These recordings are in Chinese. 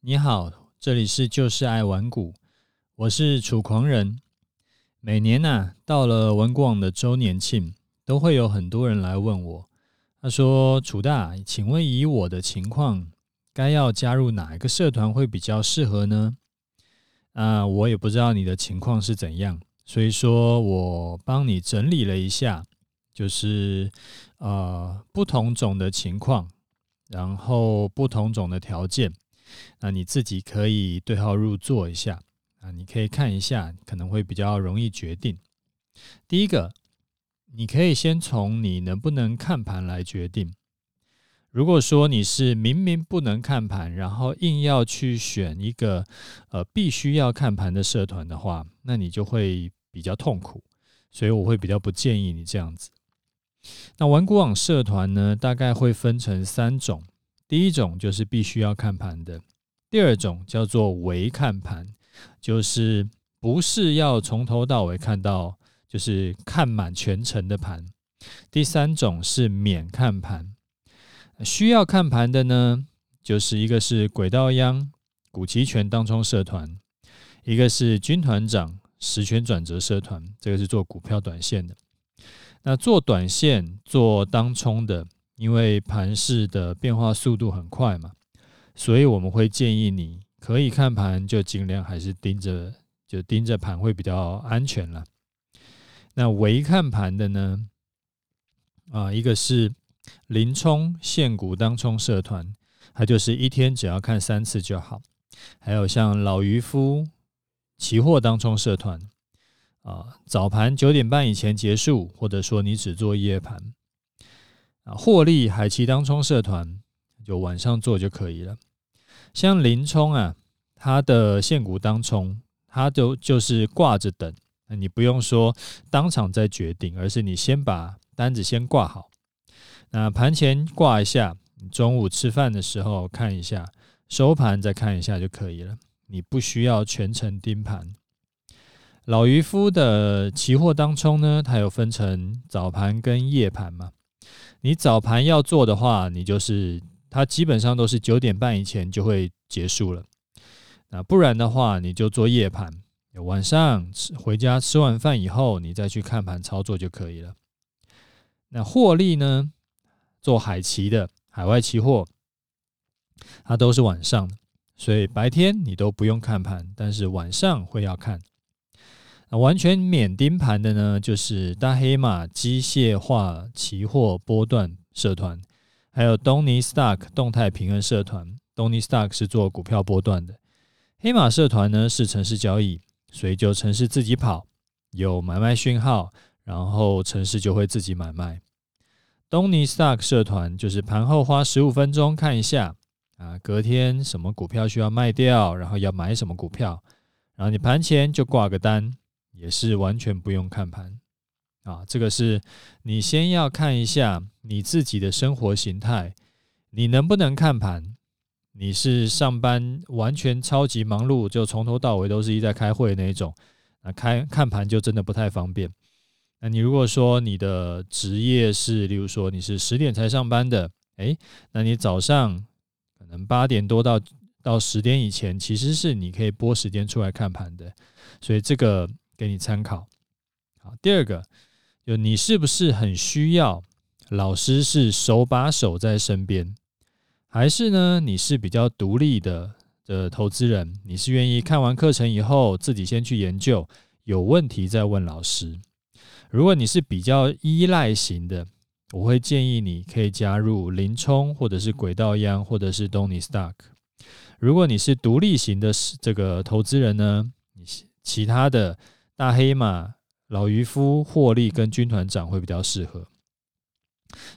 你好，这里是就是爱玩股，我是楚狂人。每年呐、啊，到了玩股网的周年庆，都会有很多人来问我。他说：“楚大，请问以我的情况，该要加入哪一个社团会比较适合呢？”啊，我也不知道你的情况是怎样，所以说我帮你整理了一下，就是呃不同种的情况，然后不同种的条件。那你自己可以对号入座一下啊，你可以看一下，可能会比较容易决定。第一个，你可以先从你能不能看盘来决定。如果说你是明明不能看盘，然后硬要去选一个呃必须要看盘的社团的话，那你就会比较痛苦。所以我会比较不建议你这样子。那玩股网社团呢，大概会分成三种。第一种就是必须要看盘的，第二种叫做微看盘，就是不是要从头到尾看到，就是看满全程的盘。第三种是免看盘，需要看盘的呢，就是一个是轨道央股期权当冲社团，一个是军团长十权转折社团，这个是做股票短线的。那做短线做当冲的。因为盘势的变化速度很快嘛，所以我们会建议你可以看盘，就尽量还是盯着，就盯着盘会比较安全了。那微看盘的呢？啊，一个是林冲现股当冲社团，它就是一天只要看三次就好。还有像老渔夫期货当冲社团，啊，早盘九点半以前结束，或者说你只做夜盘。啊获利海奇当冲社团就晚上做就可以了。像林冲啊，他的现股当冲，他就就是挂着等，你不用说当场再决定，而是你先把单子先挂好。那盘前挂一下，中午吃饭的时候看一下，收盘再看一下就可以了。你不需要全程盯盘。老渔夫的期货当冲呢，它有分成早盘跟夜盘嘛。你早盘要做的话，你就是它基本上都是九点半以前就会结束了。那不然的话，你就做夜盘，晚上吃回家吃完饭以后，你再去看盘操作就可以了。那获利呢？做海期的海外期货，它都是晚上的，所以白天你都不用看盘，但是晚上会要看。那完全免盯盘的呢，就是大黑马机械化期货波段社团，还有东尼 Stock 动态平衡社团。东尼 Stock 是做股票波段的，黑马社团呢是城市交易，所以就城市自己跑，有买卖讯号，然后城市就会自己买卖。东尼 Stock 社团就是盘后花十五分钟看一下啊，隔天什么股票需要卖掉，然后要买什么股票，然后你盘前就挂个单。也是完全不用看盘啊，这个是你先要看一下你自己的生活形态，你能不能看盘？你是上班完全超级忙碌，就从头到尾都是一在开会那一种，那开看盘就真的不太方便。那你如果说你的职业是，例如说你是十点才上班的，诶，那你早上可能八点多到到十点以前，其实是你可以拨时间出来看盘的，所以这个。给你参考。好，第二个，就你是不是很需要老师是手把手在身边，还是呢，你是比较独立的的投资人？你是愿意看完课程以后自己先去研究，有问题再问老师？如果你是比较依赖型的，我会建议你可以加入林冲，或者是轨道央，或者是东尼 Stock。如果你是独立型的这个投资人呢，你其他的。大黑马、老渔夫、获利跟军团长会比较适合，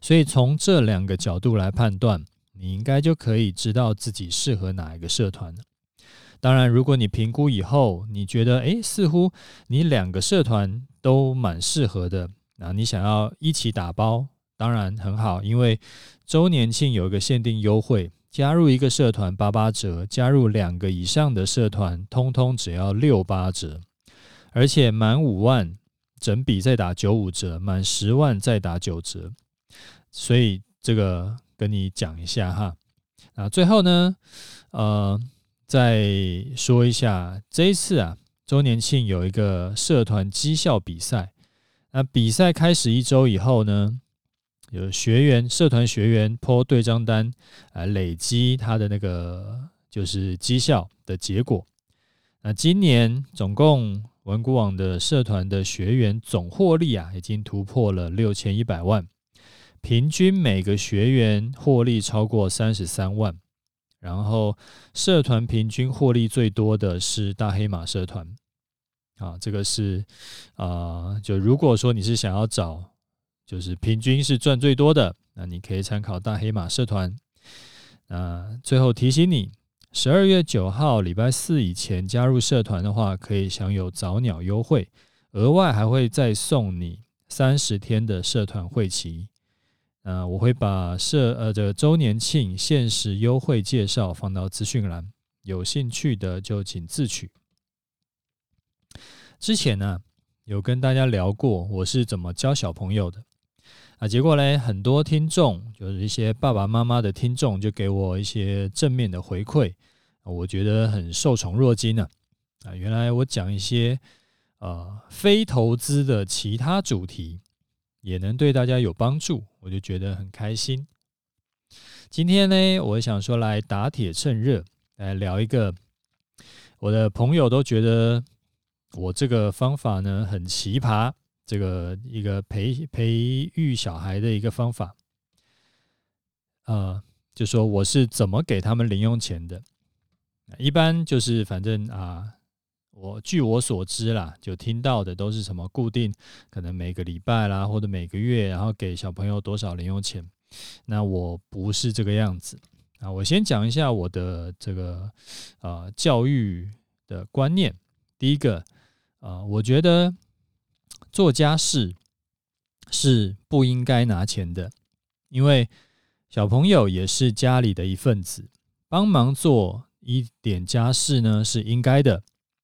所以从这两个角度来判断，你应该就可以知道自己适合哪一个社团。当然，如果你评估以后，你觉得诶，似乎你两个社团都蛮适合的，那你想要一起打包，当然很好，因为周年庆有一个限定优惠，加入一个社团八八折，加入两个以上的社团，通通只要六八折。而且满五万整笔再打九五折，满十万再打九折，所以这个跟你讲一下哈。啊，最后呢，呃，再说一下，这一次啊，周年庆有一个社团绩效比赛。那比赛开始一周以后呢，有学员、社团学员 po 对账单来累积他的那个就是绩效的结果。那今年总共文股网的社团的学员总获利啊，已经突破了六千一百万，平均每个学员获利超过三十三万。然后社团平均获利最多的是大黑马社团，啊，这个是啊、就如果说你是想要找，就是平均是赚最多的，那你可以参考大黑马社团。那最后提醒你，十二月九号礼拜四以前加入社团的话，可以享有早鸟优惠，额外还会再送你三十天的社团会期。呃，我会把社呃这个周年庆限时优惠介绍放到资讯栏，有兴趣的就请自取。之前呢，有跟大家聊过我是怎么教小朋友的啊，结果呢，很多听众就是一些爸爸妈妈的听众，就给我一些正面的回馈，我觉得很受宠若惊呢。啊，原来我讲一些呃非投资的其他主题。也能对大家有帮助，我就觉得很开心。今天呢，我想说来打铁趁热，来聊一个我的朋友都觉得我这个方法呢很奇葩，这个一个培培育小孩的一个方法。呃，就说我是怎么给他们零用钱的，一般就是反正啊。我据我所知啦，就听到的都是什么固定，可能每个礼拜啦，或者每个月，然后给小朋友多少零用钱。那我不是这个样子啊。我先讲一下我的这个呃教育的观念。第一个啊、呃，我觉得做家事是不应该拿钱的，因为小朋友也是家里的一份子，帮忙做一点家事呢是应该的。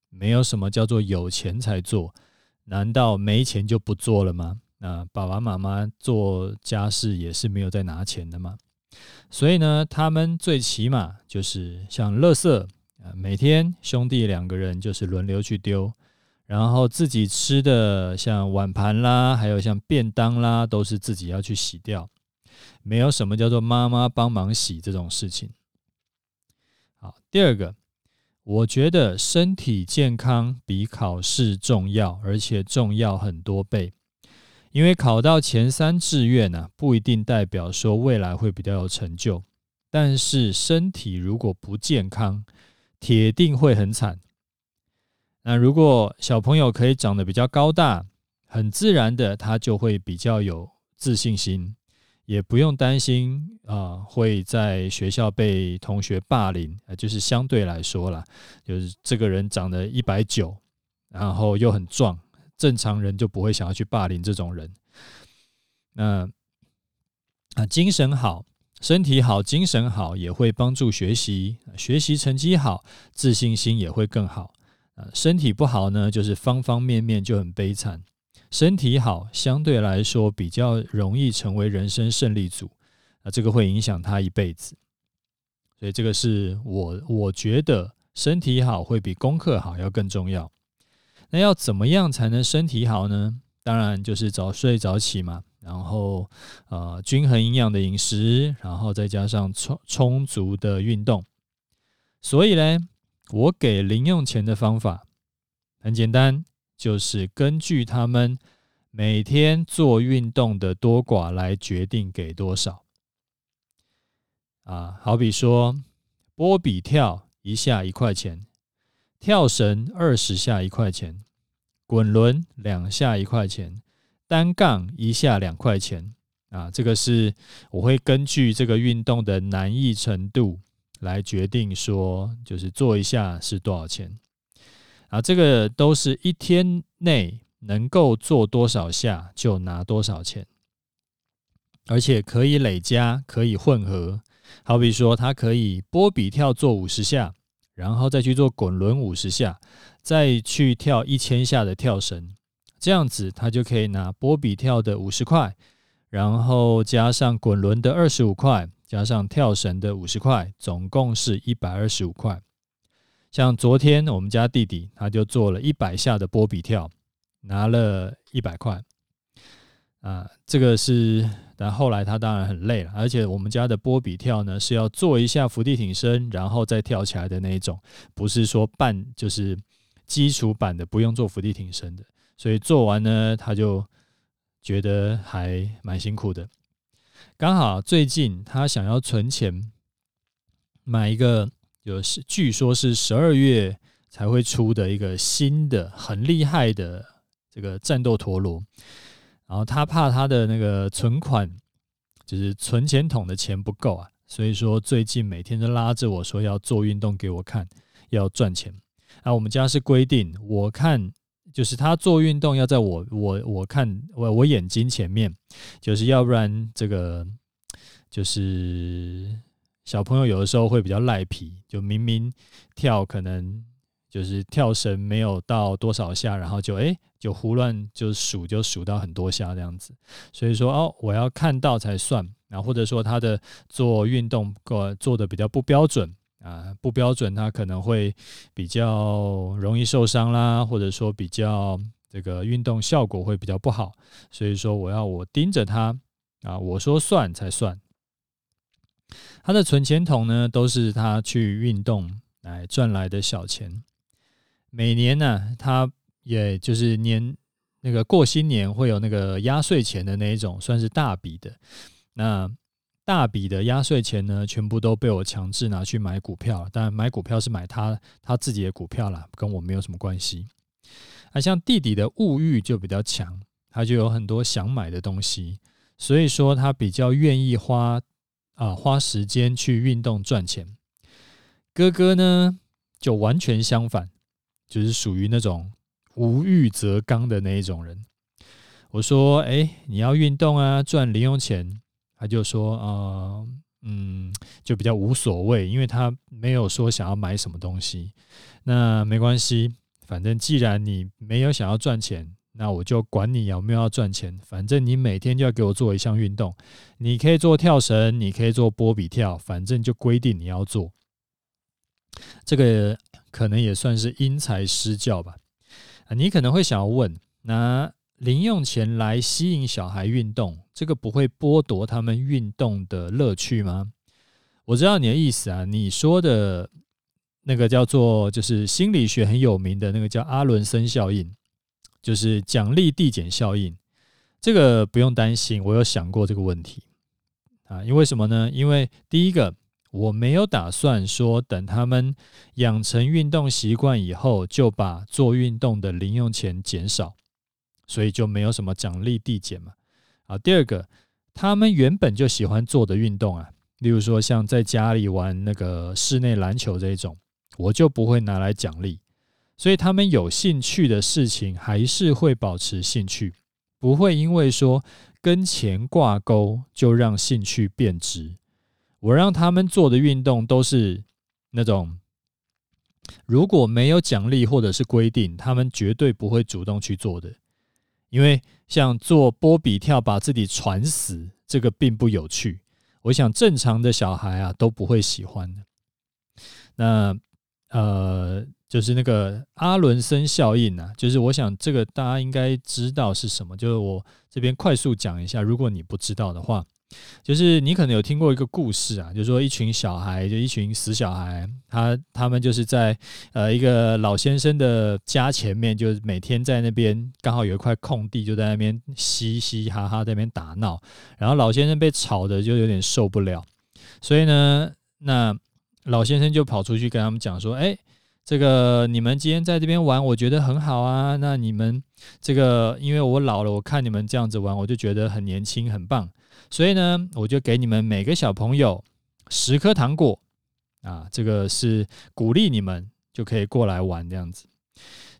没有什么叫做有钱才做，难道没钱就不做了吗？那爸爸妈妈做家事也是没有在拿钱的吗？所以呢，他们最起码就是像垃圾啊，每天兄弟两个人就是轮流去丢，然后自己吃的像碗盘啦，还有像便当啦，都是自己要去洗掉，没有什么叫做妈妈帮忙洗这种事情。好，第二个。我觉得身体健康比考试重要，而且重要很多倍。因为考到前三志愿呢，不一定代表说未来会比较有成就。但是身体如果不健康，铁定会很惨。那如果小朋友可以长得比较高大，很自然的，他就会比较有自信心。也不用担心啊、会在学校被同学霸凌，呃，就是相对来说啦，就是这个人长得一百九，然后又很壮，正常人就不会想要去霸凌这种人。那啊，精神好，身体好，精神好也会帮助学习，学习成绩好，自信心也会更好。啊，身体不好呢，就是方方面面就很悲惨。身体好，相对来说比较容易成为人生胜利组，啊，这个会影响他一辈子。所以这个是我我觉得身体好会比功课好要更重要。那要怎么样才能身体好呢？当然就是早睡早起嘛，然后呃均衡营养的饮食，然后再加上充充足的运动。所以呢，我给零用钱的方法很简单。就是根据他们每天做运动的多寡来决定给多少啊，好比说波比跳一下一块钱，跳绳二十下一块钱，滚轮两下一块钱，单杠一下两块钱啊，这个是我会根据这个运动的难易程度来决定说，就是做一下是多少钱。啊，这个都是一天内能够做多少下就拿多少钱，而且可以累加，可以混合。好比说，他可以波比跳做五十下，然后再去做滚轮五十下，再去跳一千下的跳绳，这样子他就可以拿波比跳的五十块，然后加上滚轮的二十五块，加上跳绳的五十块，总共是一百二十五块。像昨天我们家弟弟他就做了一百下的波比跳，拿了一百块。啊，这个是，但后来他当然很累了，而且我们家的波比跳呢是要做一下伏地挺身，然后再跳起来的那一种，不是说半就是基础版的不用做伏地挺身的，所以做完呢他就觉得还蛮辛苦的。刚好最近他想要存钱买一个，有据说是十二月才会出的一个新的很厉害的这个战斗陀螺。然后他怕他的那个存款，就是存钱筒的钱不够啊，所以说最近每天都拉着我说要做运动给我看，要赚钱。啊，我们家是规定，我看就是他做运动要在我我我看我我眼睛前面，就是要不然这个就是小朋友有的时候会比较赖皮，就明明跳可能就是跳绳没有到多少下，然后就诶。就胡乱就数，就数到很多下这样子，所以说哦，我要看到才算，然后或者说他的做运动过做的比较不标准啊，不标准他可能会比较容易受伤啦，或者说比较这个运动效果会比较不好，所以说我要我盯着他啊，我说算才算。他的存钱筒呢，都是他去运动来赚来的小钱，每年呢、他。也就是年那个过新年会有那个压岁钱的那一种，算是大笔的。那大笔的压岁钱呢，全部都被我强制拿去买股票。当然，买股票是买他他自己的股票啦，跟我没有什么关系。啊，像弟弟的物欲就比较强，他就有很多想买的东西，所以说他比较愿意花啊花时间去运动赚钱。哥哥呢，就完全相反，就是属于那种。无欲则刚的那一种人，我说：“哎，你要运动啊，赚零用钱。”他就说：“啊，嗯，就比较无所谓，因为他没有说想要买什么东西。那没关系，反正既然你没有想要赚钱，那我就管你有没有要赚钱。反正你每天就要给我做一项运动，你可以做跳绳，你可以做波比跳，反正就规定你要做。这个可能也算是因材施教吧。”你可能会想要问：拿零用钱来吸引小孩运动，这个不会剥夺他们运动的乐趣吗？我知道你的意思啊，你说的那个叫做，就是心理学很有名的那个叫阿伦森效应，就是奖励递减效应。这个不用担心，我有想过这个问题啊，因为什么呢？因为第一个。我没有打算说等他们养成运动习惯以后，就把做运动的零用钱减少，所以就没有什么奖励递减嘛。啊，第二个，他们原本就喜欢做的运动啊，例如说像在家里玩那个室内篮球这一种，我就不会拿来奖励，所以他们有兴趣的事情还是会保持兴趣，不会因为说跟钱挂钩就让兴趣变质。我让他们做的运动都是那种，如果没有奖励或者是规定，他们绝对不会主动去做的。因为像做波比跳把自己传死，这个并不有趣。我想正常的小孩啊都不会喜欢的。那呃，就是那个阿伦森效应啊，就是我想这个大家应该知道是什么，就是我这边快速讲一下，如果你不知道的话。就是你可能有听过一个故事啊，就是说一群小孩，就一群死小孩，他他们就是在呃一个老先生的家前面，就是每天在那边刚好有一块空地，就在那边嘻嘻哈哈在那边打闹，然后老先生被吵得就有点受不了，所以呢，那老先生就跑出去跟他们讲说：“哎，这个你们今天在这边玩，我觉得很好啊。那你们这个因为我老了，我看你们这样子玩，我就觉得很年轻，很棒。”所以呢，我就给你们每个小朋友十颗糖果啊，这个是鼓励你们就可以过来玩这样子。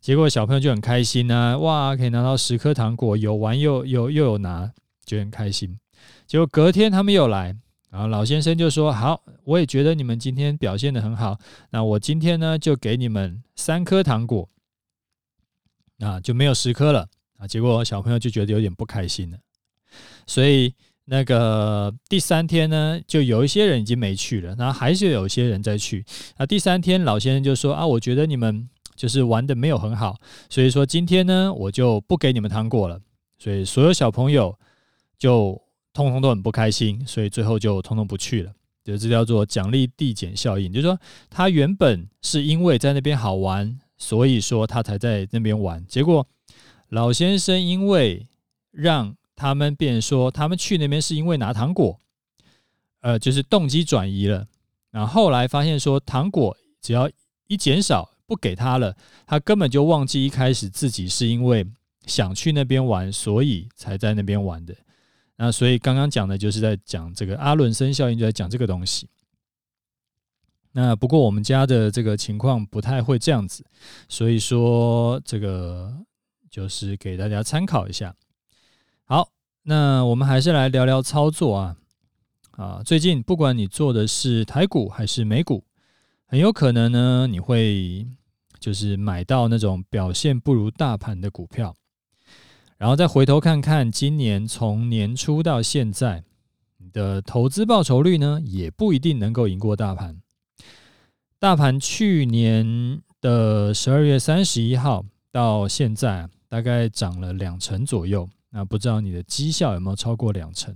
结果小朋友就很开心啊，哇，可以拿到十颗糖果，有玩又又又有拿，就很开心。结果隔天他们又来，然后老先生就说：“好，我也觉得你们今天表现得很好，那我今天呢就给你们三颗糖果，啊，就没有十颗了啊。”结果小朋友就觉得有点不开心了，所以。那个第三天呢，就有一些人已经没去了，然后还是有一些人在去。啊，第三天老先生就说：“啊，我觉得你们就是玩得没有很好，所以说今天呢，我就不给你们糖果了。”所以所有小朋友就通通都很不开心，所以最后就通通不去了。就这叫做奖励递减效应，就是说他原本是因为在那边好玩，所以说他才在那边玩。结果老先生因为让他们变说，他们去那边是因为拿糖果，呃，就是动机转移了。然后后来发现说，糖果只要一减少，不给他了，他根本就忘记一开始自己是因为想去那边玩，所以才在那边玩的。那所以刚刚讲的就是在讲这个阿伦森效应，就在讲这个东西。那不过我们家的这个情况不太会这样子，所以说这个就是给大家参考一下。好，那我们还是来聊聊操作啊。啊，最近不管你做的是台股还是美股，很有可能呢，你会就是买到那种表现不如大盘的股票，然后再回头看看今年从年初到现在，你的投资报酬率呢，也不一定能够赢过大盘。大盘去年的十二月三十一号到现在，大概涨了两成左右。那不知道你的绩效有没有超过两成？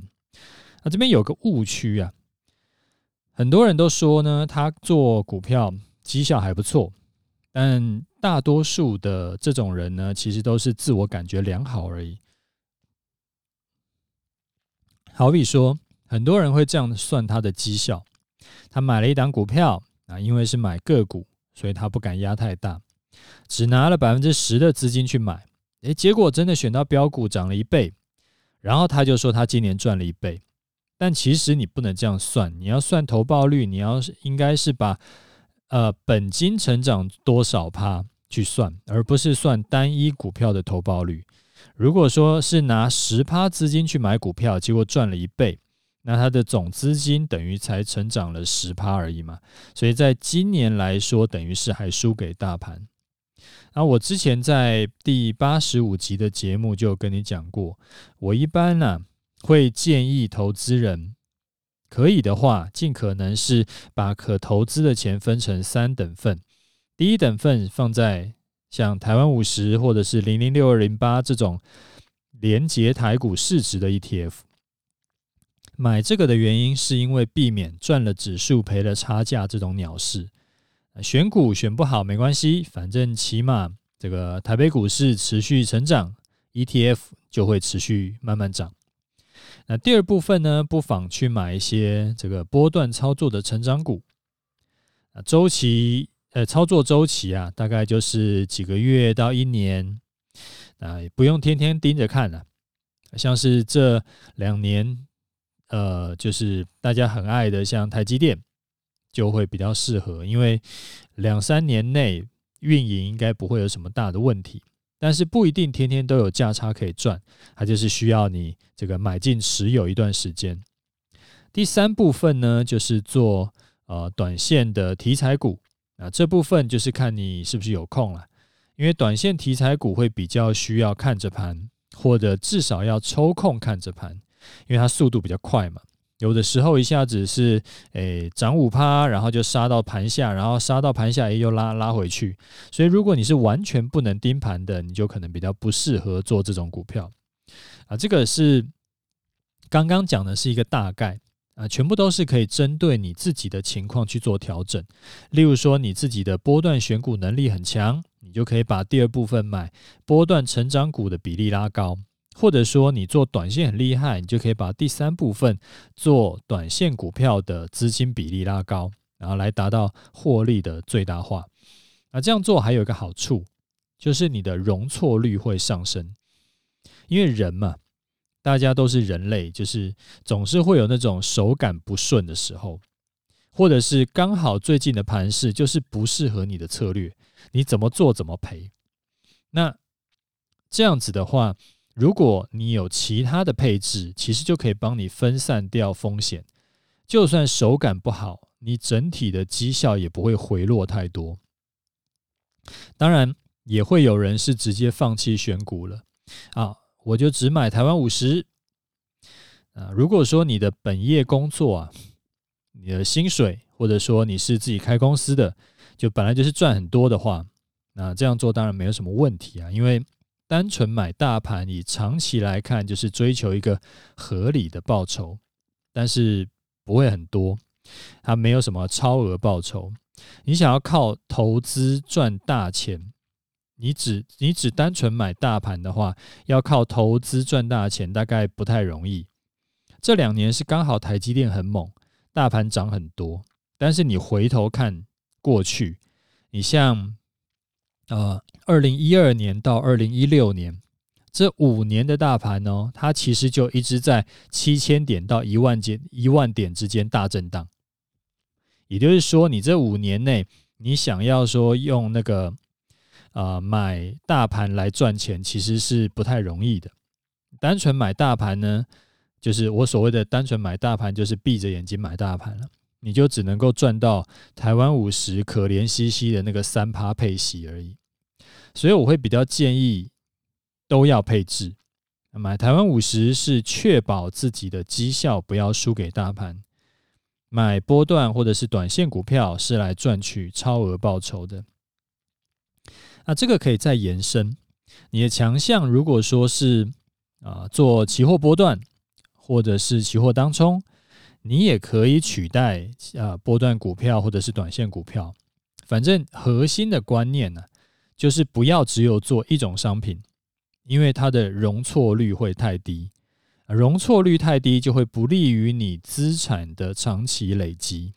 那这边有个误区啊，很多人都说呢，他做股票绩效还不错，但大多数的这种人呢，其实都是自我感觉良好而已。好比说，很多人会这样算他的绩效：他买了一档股票啊，因为是买个股，所以他不敢压太大，只拿了百分之十的资金去买。诶，结果真的选到标股涨了一倍，然后他就说他今年赚了一倍，但其实你不能这样算，你要算投报率，你要应该是把呃本金成长多少趴去算，而不是算单一股票的投报率。如果说是拿十趴资金去买股票，结果赚了一倍，那它的总资金等于才成长了十趴而已嘛，所以在今年来说，等于是还输给大盘。那我之前在第八十五集的节目就跟你讲过，我一般呢、会建议投资人，可以的话，尽可能是把可投资的钱分成三等份。第一等份放在像台湾五十或者是零零六二零八这种连接台股市值的 ETF。买这个的原因是因为避免赚了指数赔了差价这种鸟事。选股选不好没关系，反正起码这个台北股市持续成长，ETF 就会持续慢慢涨。那第二部分呢，不妨去买一些这个波段操作的成长股。啊，周期呃，操作周期啊，大概就是几个月到一年，啊，也不用天天盯着看了。像是这两年，呃，就是大家很爱的，像台积电。就会比较适合，因为两三年内运营应该不会有什么大的问题，但是不一定天天都有价差可以赚，它就是需要你这个买进持有一段时间。第三部分呢，就是做呃短线的题材股，啊，这部分就是看你是不是有空了，因为短线题材股会比较需要看着盘，或者至少要抽空看着盘，因为它速度比较快嘛。有的时候一下子是诶涨五趴，然后就杀到盘下，然后杀到盘下又拉拉回去。所以如果你是完全不能盯盘的，你就可能比较不适合做这种股票啊。这个是刚刚讲的是一个大概啊，全部都是可以针对你自己的情况去做调整。例如说你自己的波段选股能力很强，你就可以把第二部分买波段成长股的比例拉高。或者说你做短线很厉害，你就可以把第三部分做短线股票的资金比例拉高，然后来达到获利的最大化。那这样做还有一个好处，就是你的容错率会上升。因为人嘛，大家都是人类，就是总是会有那种手感不顺的时候，或者是刚好最近的盘势就是不适合你的策略，你怎么做怎么赔。那这样子的话。如果你有其他的配置，其实就可以帮你分散掉风险。就算手感不好，你整体的绩效也不会回落太多。当然，也会有人是直接放弃选股了啊，我就只买台湾五十。啊，如果说你的本业工作啊，你的薪水，或者说你是自己开公司的，就本来就是赚很多的话，那这样做当然没有什么问题啊，因为单纯买大盘，以长期来看，就是追求一个合理的报酬，但是不会很多，它没有什么超额报酬。你想要靠投资赚大钱，你只你只单纯买大盘的话，要靠投资赚大钱，大概不太容易。这两年是刚好台积电很猛，大盘涨很多，但是你回头看过去，你像呃二零一二年到二零一六年这五年的大盘哦，它其实就一直在七千点到一万点一万点之间大震荡。也就是说，你这五年内，你想要说用那个呃买大盘来赚钱，其实是不太容易的。单纯买大盘呢，就是我所谓的单纯买大盘，就是闭着眼睛买大盘了，你就只能够赚到台湾五十可怜兮兮的那个三趴配息而已。所以我会比较建议都要配置，买台湾五十是确保自己的绩效不要输给大盘。买波段或者是短线股票是来赚取超额报酬的。那这个可以再延伸，你的强项如果说是啊做期货波段或者是期货当冲，你也可以取代啊波段股票或者是短线股票。反正核心的观念呢，就是不要只有做一种商品，因为它的容错率会太低。容错率太低，就会不利于你资产的长期累积。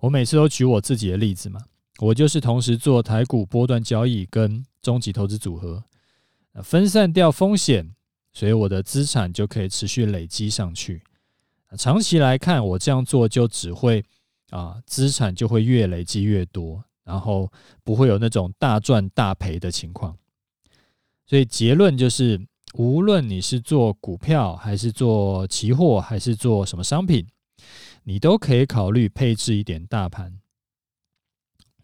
我每次都举我自己的例子嘛，我就是同时做台股波段交易跟终极投资组合，分散掉风险，所以我的资产就可以持续累积上去。长期来看，我这样做就只会啊，资产就会越累积越多，然后不会有那种大赚大赔的情况。所以结论就是。无论你是做股票，还是做期货，还是做什么商品，你都可以考虑配置一点大盘。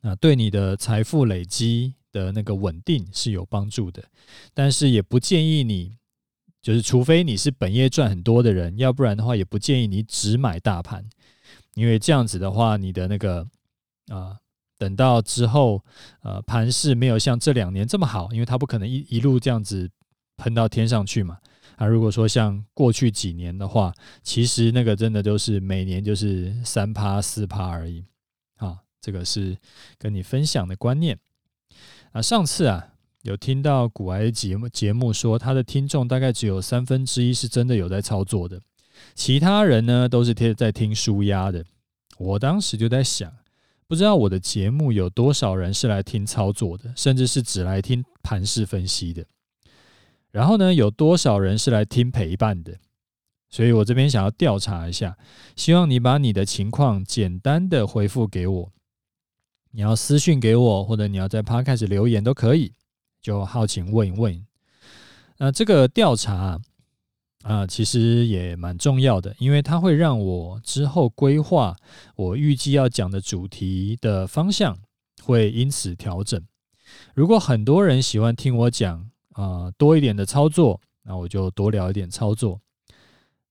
那对你的财富累积的那个稳定是有帮助的。但是也不建议你，就是除非你是本业赚很多的人，要不然的话，也不建议你只买大盘，因为这样子的话，你的那个啊，等到之后呃盘势没有像这两年这么好，因为它不可能一一路这样子。喷到天上去嘛？啊，如果说像过去几年的话，其实那个真的都是每年就是三趴四趴而已。这个是跟你分享的观念。啊，上次啊有听到古埃节目节目说，他的听众大概只有三分之一是真的有在操作的，其他人呢都是贴在听书压的。我当时就在想，不知道我的节目有多少人是来听操作的，甚至是只来听盘势分析的。然后呢，有多少人是来听陪伴的？所以我这边想要调查一下，希望你把你的情况简单的回复给我。你要私信给我，或者你要在 Podcast 留言都可以。就好奇问一问。那这个调查啊，其实也蛮重要的，因为它会让我之后规划我预计要讲的主题的方向，会因此调整。如果很多人喜欢听我讲，啊、多一点的操作，那我就多聊一点操作。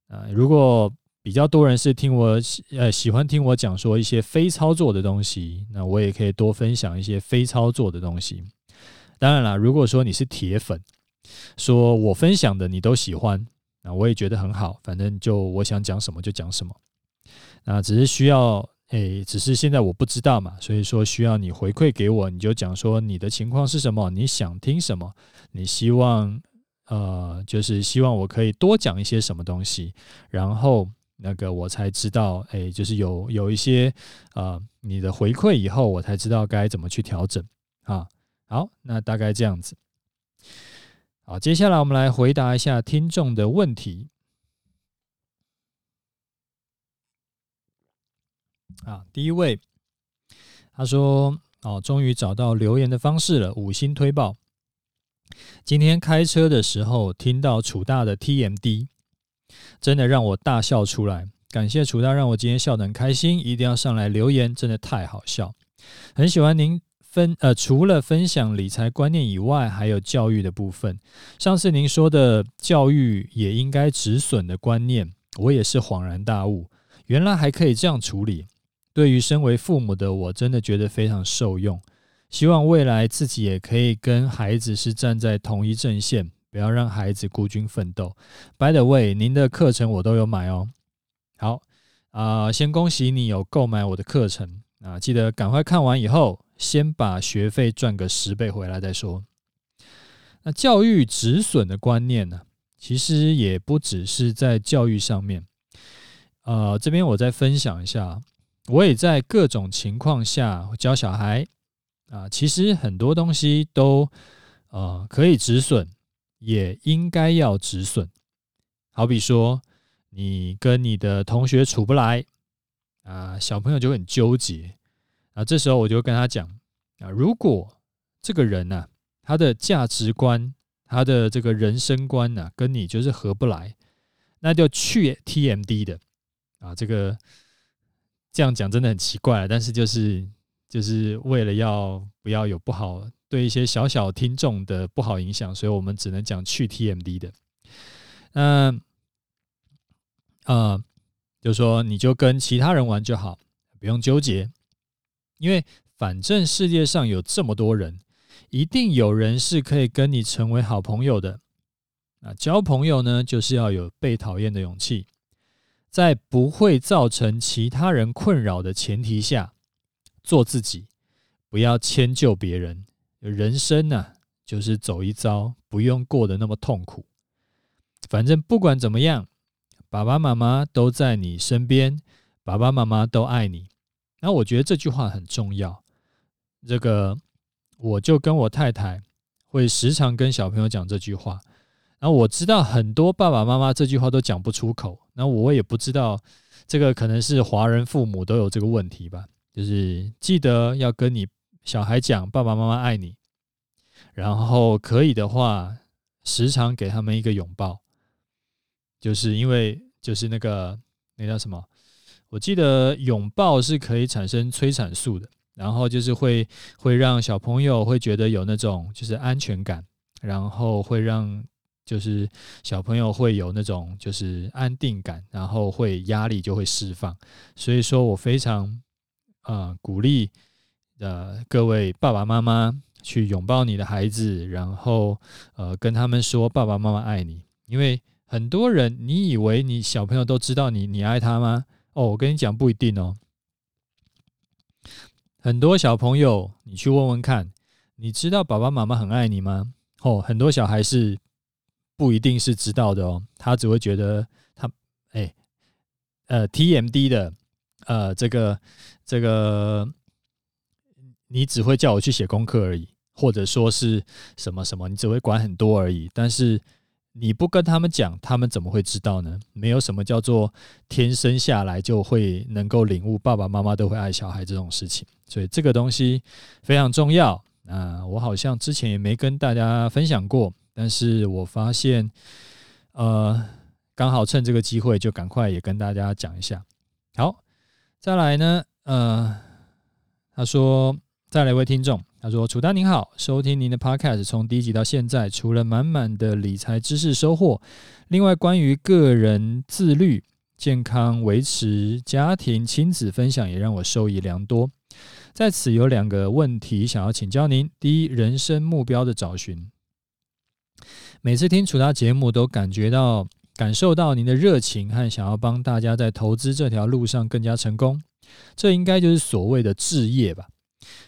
啊、如果比较多人是听我呃喜欢听我讲说一些非操作的东西，那我也可以多分享一些非操作的东西。当然了，如果说你是铁粉，说我分享的你都喜欢，那我也觉得很好。反正就我想讲什么就讲什么，那只是需要。诶，只是现在我不知道嘛，所以说需要你回馈给我，你就讲说你的情况是什么，你想听什么，你希望呃，就是希望我可以多讲一些什么东西，然后那个我才知道，诶，就是有有一些呃你的回馈以后，我才知道该怎么去调整啊。好，那大概这样子。好，接下来我们来回答一下听众的问题。啊，第一位，他说：“哦，终于找到留言的方式了，五星推报。今天开车的时候听到楚大的 TMD，真的让我大笑出来。感谢楚大，让我今天笑得很开心，一定要上来留言，真的太好笑。很喜欢您分呃，除了分享理财观念以外，还有教育的部分。上次您说的教育也应该止损的观念。”我也是恍然大悟，原来还可以这样处理。对于身为父母的我，真的觉得非常受用。希望未来自己也可以跟孩子是站在同一阵线，不要让孩子孤军奋斗。By the way，您的课程我都有买哦。好啊，先恭喜你有购买我的课程啊！记得赶快看完以后，先把学费赚个十倍回来再说。那教育止损的观念呢，其实也不只是在教育上面。呃，这边我再分享一下。我也在各种情况下教小孩啊，其实很多东西都呃可以止损，也应该要止损。好比说，你跟你的同学处不来啊，小朋友就很纠结啊。这时候我就跟他讲啊，如果这个人呢，他的价值观、他的这个人生观呢，跟你就是合不来，那就去 TMD 的啊，这个。这样讲真的很奇怪，但是就是就是为了要不要有不好对一些小小听众的不好影响，所以我们只能讲去 TMD 的。嗯，呃，就说你就跟其他人玩就好，不用纠结，因为反正世界上有这么多人，一定有人是可以跟你成为好朋友的。啊，交朋友呢，就是要有被讨厌的勇气。在不会造成其他人困扰的前提下，做自己，不要迁就别人。人生呢、就是走一遭，不用过得那么痛苦。反正不管怎么样，爸爸妈妈都在你身边，爸爸妈妈都爱你。那我觉得这句话很重要。这个，我就跟我太太会时常跟小朋友讲这句话。然后我知道很多爸爸妈妈这句话都讲不出口，那我也不知道这个可能是华人父母都有这个问题吧，就是记得要跟你小孩讲爸爸妈妈爱你，然后可以的话时常给他们一个拥抱，就是因为就是那个那叫什么，我记得拥抱是可以产生催产素的，然后就是会会让小朋友会觉得有那种就是安全感，然后会让。就是小朋友会有那种就是安定感，然后会压力就会释放。所以说我非常呃鼓励呃各位爸爸妈妈去拥抱你的孩子，然后呃跟他们说爸爸妈妈爱你。因为很多人你以为你小朋友都知道你你爱他吗？哦，我跟你讲不一定哦。很多小朋友你去问问看，你知道爸爸妈妈很爱你吗？哦，很多小孩是。不一定是知道的哦，他只会觉得他哎，呃，TMD 的，呃，这个这个，你只会叫我去写功课而已，或者说是什么什么，你只会管很多而已。但是你不跟他们讲，他们怎么会知道呢？没有什么叫做天生下来就会能够领悟爸爸妈妈都会爱小孩这种事情，所以这个东西非常重要。啊，我好像之前也没跟大家分享过。但是我发现，呃，刚好趁这个机会，就赶快也跟大家讲一下。好，再来呢，呃，他说，再来一位听众，他说：“楚丹您好，收听您的 Podcast 从第一集到现在，除了满满的理财知识收获，另外关于个人自律、健康维持、家庭亲子分享，也让我受益良多。在此有两个问题想要请教您：第一，人生目标的找寻。”每次听楚大节目，都感觉到、感受到您的热情和想要帮大家在投资这条路上更加成功。这应该就是所谓的置业吧？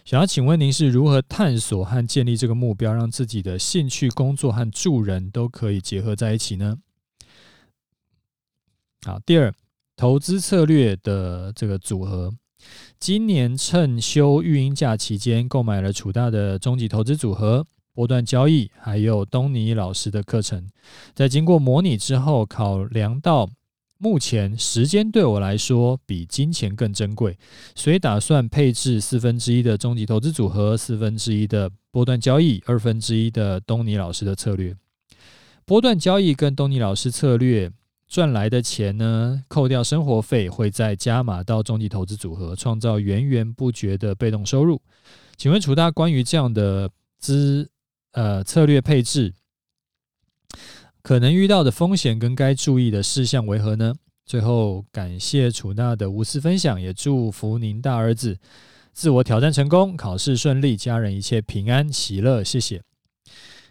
想要请问您是如何探索和建立这个目标，让自己的兴趣、工作和助人都可以结合在一起呢？好，第二，投资策略的这个组合。今年趁休育婴假期间，购买了楚大的终极投资组合。波段交易，还有东尼老师的课程，在经过模拟之后，考量到目前时间对我来说比金钱更珍贵，所以打算配置四分之一的终极投资组合，四分之一的波段交易，二分之一的东尼老师的策略。波段交易跟东尼老师策略赚来的钱呢，扣掉生活费，会再加码到终极投资组合，创造源源不绝的被动收入。请问楚大，关于这样的资呃，策略配置可能遇到的风险跟该注意的事项为何呢？最后感谢楚娜的无私分享，也祝福您大儿子自我挑战成功，考试顺利，家人一切平安喜乐。谢谢。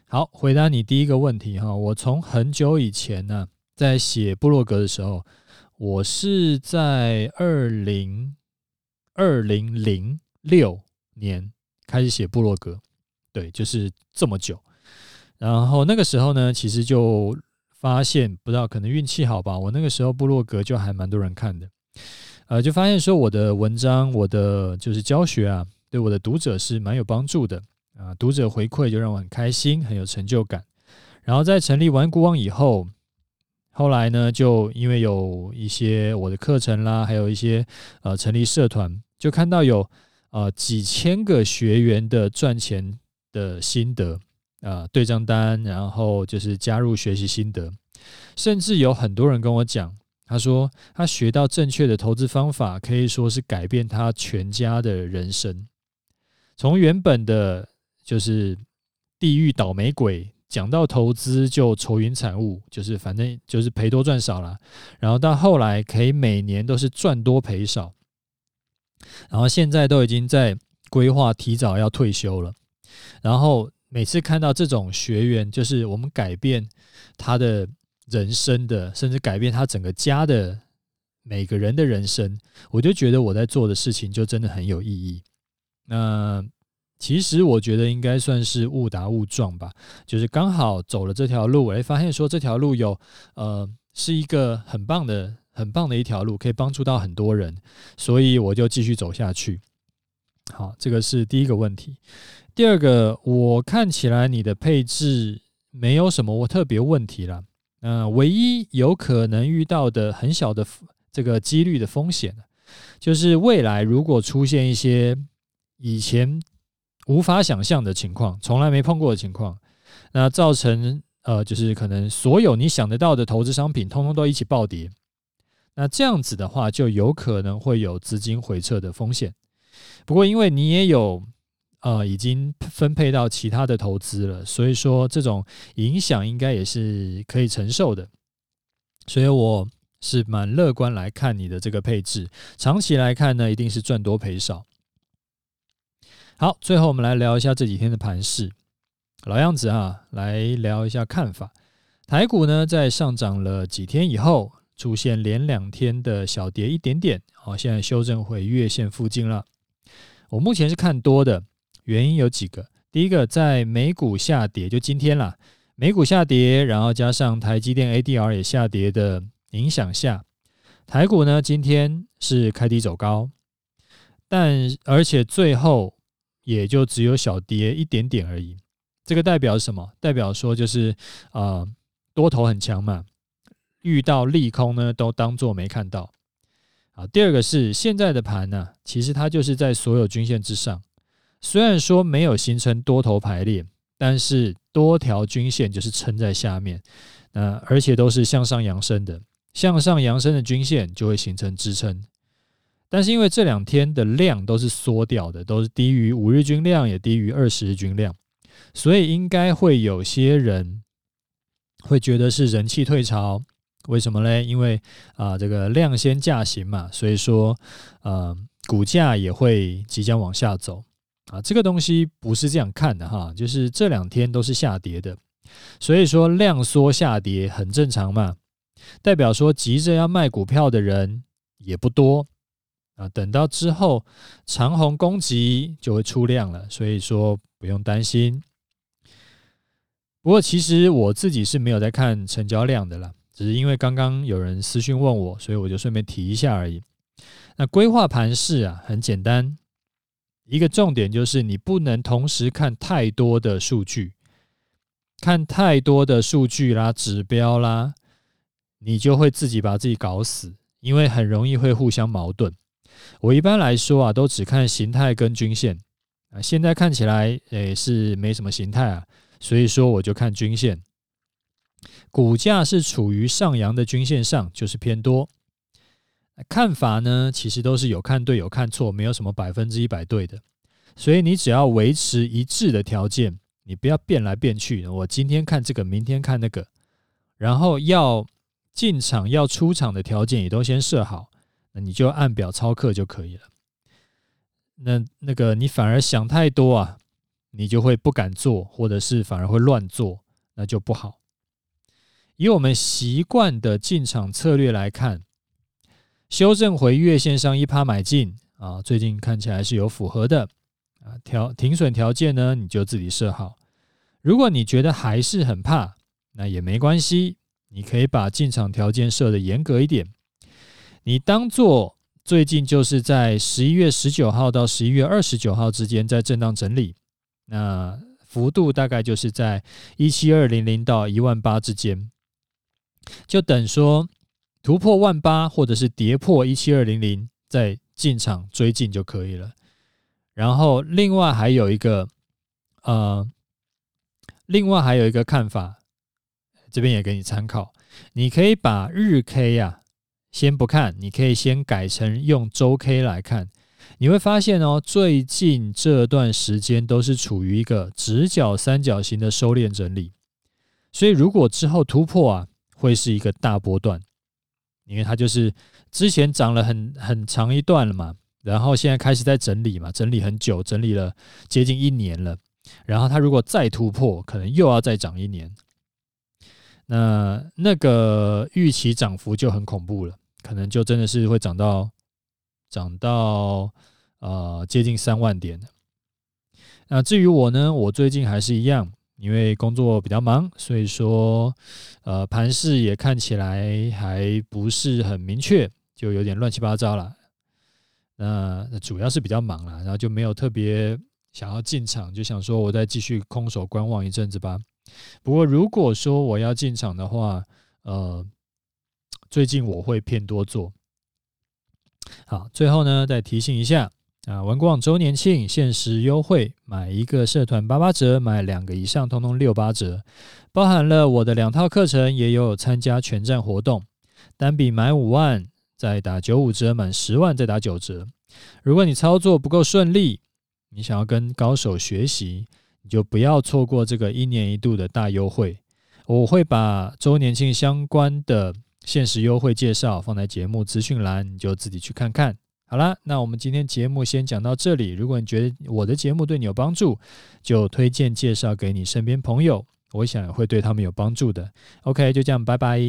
好，回答你第一个问题哈，我从很久以前呢，在写部落格的时候，我是在二零二零零六年开始写部落格，对，就是这么久。然后那个时候呢，其实就发现，不知道可能运气好吧，我那个时候部落格就还蛮多人看的，呃，就发现说我的文章，我的就是教学啊，对我的读者是蛮有帮助的啊，读者回馈就让我很开心，很有成就感。然后在成立玩股网以后，后来呢，就因为有一些我的课程啦，还有一些呃成立社团，就看到有呃几千个学员的赚钱的心得。啊，对账单，然后就是加入学习心得，甚至有很多人跟我讲，他说他学到正确的投资方法，可以说是改变他全家的人生。从原本的就是地狱倒霉鬼，讲到投资就愁云惨雾，就是反正就是赔多赚少了，然后到后来可以每年都是赚多赔少，然后现在都已经在规划提早要退休了，然后。每次看到这种学员，就是我们改变他的人生的，甚至改变他整个家的每个人的人生，我就觉得我在做的事情就真的很有意义。那其实我觉得应该算是误打误撞吧，就是刚好走了这条路，哎，发现说这条路有呃是一个很棒的、很棒的一条路，可以帮助到很多人，所以我就继续走下去。好，这个是第一个问题。第二个，我看起来你的配置没有什么我特别问题了。嗯，唯一有可能遇到的很小的这个几率的风险，就是未来如果出现一些以前无法想象的情况，从来没碰过的情况，那造成呃，就是可能所有你想得到的投资商品，通通都一起暴跌。那这样子的话，就有可能会有资金回撤的风险。不过，因为你也有。呃，已经分配到其他的投资了，所以说这种影响应该也是可以承受的，所以我是蛮乐观来看你的这个配置，长期来看呢，一定是赚多赔少。好，最后我们来聊一下这几天的盘势，老样子啊，来聊一下看法。台股呢，在上涨了几天以后，出现连两天的小跌一点点，好，现在修正回月线附近了。我目前是看多的。原因有几个，第一个，在美股下跌，就今天啦，美股下跌，然后加上台积电 ADR 也下跌的影响下，台股呢今天是开低走高，但而且最后也就只有小跌一点点而已。这个代表什么？代表说就是呃多头很强嘛，遇到利空呢都当作没看到。好，第二个是现在的盘呢，其实它就是在所有均线之上。虽然说没有形成多头排列，但是多条均线就是撑在下面，那而且都是向上扬升的，向上扬升的均线就会形成支撑。但是因为这两天的量都是缩掉的，都是低于五日均量，也低于二十日均量，所以应该会有些人会觉得是人气退潮。为什么嘞？因为啊、这个量先价行嘛，所以说呃，股价也会即将往下走。啊，这个东西不是这样看的哈，就是这两天都是下跌的，所以说量缩下跌很正常嘛，代表说急着要卖股票的人也不多啊，等到之后长虹攻击就会出量了，所以说不用担心。不过其实我自己是没有在看成交量的啦，只是因为刚刚有人私讯问我，所以我就顺便提一下而已。那规划盘势啊，很简单。一个重点就是你不能同时看太多的数据，看太多的数据啦、指标啦，你就会自己把自己搞死，因为很容易会互相矛盾。我一般来说啊，都只看形态跟均线啊。现在看起来诶是没什么形态啊，所以说我就看均线，股价是处于上扬的均线上，就是偏多。看法呢，其实都是有看对有看错，没有什么百分之一百对的。所以你只要维持一致的条件，你不要变来变去。我今天看这个，明天看那个，然后要进场要出场的条件也都先设好，那你就按表操课就可以了。那那个你反而想太多啊，你就会不敢做，或者是反而会乱做，那就不好。以我们习惯的进场策略来看，修正回月线上一趴买进啊，最近看起来是有符合的啊。条停损条件呢，你就自己设好。如果你觉得还是很怕，那也没关系，你可以把进场条件设的严格一点。你当做最近就是在十一月十九号到十一月二十九号之间在震荡整理，那幅度大概就是在一七二零零到一万八之间。就等说突破万八，或者是跌破一七二零零，再进场追进就可以了。然后另外还有一个，呃，另外还有一个看法，这边也给你参考。你可以把日 K 呀、啊、先不看，你可以先改成用周 K 来看。你会发现哦，最近这段时间都是处于一个直角三角形的收敛整理，所以如果之后突破啊。会是一个大波段，因为它就是之前涨了很很长一段了嘛，然后现在开始在整理嘛，整理很久，整理了接近一年了，然后它如果再突破，可能又要再涨一年，那那个预期涨幅就很恐怖了，可能就真的是会涨到涨到呃接近三万点。那至于我呢，我最近还是一样。因为工作比较忙，所以说，呃，盘势也看起来还不是很明确，就有点乱七八糟了。那主要是比较忙了，然后就没有特别想要进场，就想说我再继续空手观望一阵子吧。不过如果说我要进场的话，呃，最近我会偏多做。好，最后呢，再提醒一下。啊，文广周年庆限时优惠，买一个社团八八折，买两个以上通通六八折，包含了我的两套课程，也有参加全站活动，单笔买五万再打九五折，满十万再打九折。如果你操作不够顺利，你想要跟高手学习，你就不要错过这个一年一度的大优惠。我会把周年庆相关的限时优惠介绍放在节目资讯栏，你就自己去看看。好了，那我们今天节目先讲到这里。如果你觉得我的节目对你有帮助，就推荐介绍给你身边朋友，我想会对他们有帮助的。OK，就这样，拜拜。